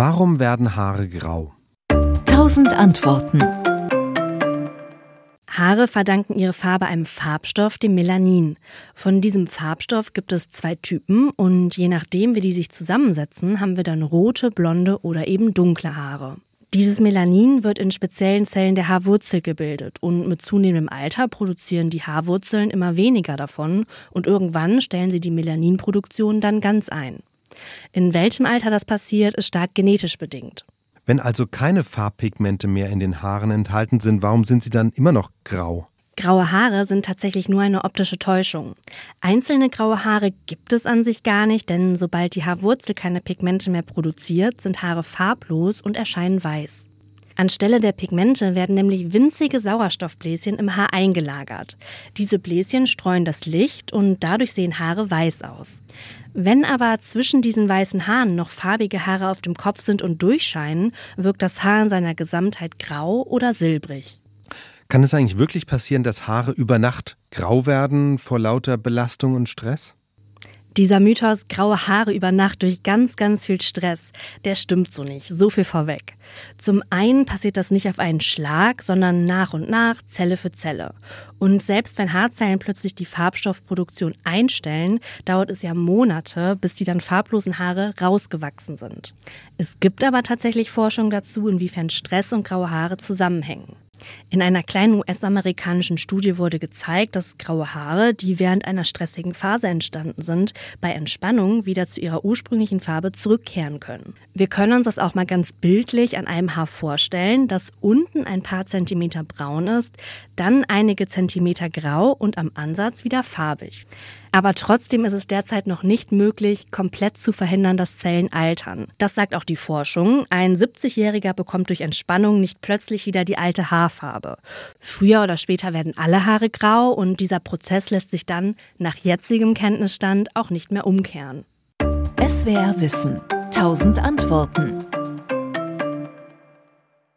Warum werden Haare grau? Tausend Antworten. Haare verdanken ihre Farbe einem Farbstoff, dem Melanin. Von diesem Farbstoff gibt es zwei Typen und je nachdem, wie die sich zusammensetzen, haben wir dann rote, blonde oder eben dunkle Haare. Dieses Melanin wird in speziellen Zellen der Haarwurzel gebildet und mit zunehmendem Alter produzieren die Haarwurzeln immer weniger davon und irgendwann stellen sie die Melaninproduktion dann ganz ein. In welchem Alter das passiert, ist stark genetisch bedingt. Wenn also keine Farbpigmente mehr in den Haaren enthalten sind, warum sind sie dann immer noch grau? Graue Haare sind tatsächlich nur eine optische Täuschung. Einzelne graue Haare gibt es an sich gar nicht, denn sobald die Haarwurzel keine Pigmente mehr produziert, sind Haare farblos und erscheinen weiß. Anstelle der Pigmente werden nämlich winzige Sauerstoffbläschen im Haar eingelagert. Diese Bläschen streuen das Licht und dadurch sehen Haare weiß aus. Wenn aber zwischen diesen weißen Haaren noch farbige Haare auf dem Kopf sind und durchscheinen, wirkt das Haar in seiner Gesamtheit grau oder silbrig. Kann es eigentlich wirklich passieren, dass Haare über Nacht grau werden vor lauter Belastung und Stress? Dieser Mythos graue Haare über Nacht durch ganz, ganz viel Stress, der stimmt so nicht. So viel vorweg. Zum einen passiert das nicht auf einen Schlag, sondern nach und nach, Zelle für Zelle. Und selbst wenn Haarzellen plötzlich die Farbstoffproduktion einstellen, dauert es ja Monate, bis die dann farblosen Haare rausgewachsen sind. Es gibt aber tatsächlich Forschung dazu, inwiefern Stress und graue Haare zusammenhängen. In einer kleinen US-amerikanischen Studie wurde gezeigt, dass graue Haare, die während einer stressigen Phase entstanden sind, bei Entspannung wieder zu ihrer ursprünglichen Farbe zurückkehren können. Wir können uns das auch mal ganz bildlich an einem Haar vorstellen, das unten ein paar Zentimeter braun ist, dann einige Zentimeter grau und am Ansatz wieder farbig. Aber trotzdem ist es derzeit noch nicht möglich, komplett zu verhindern, dass Zellen altern. Das sagt auch die Forschung. Ein 70-Jähriger bekommt durch Entspannung nicht plötzlich wieder die alte Haarfarbe. Früher oder später werden alle Haare grau und dieser Prozess lässt sich dann nach jetzigem Kenntnisstand auch nicht mehr umkehren. SWR Wissen. Tausend Antworten.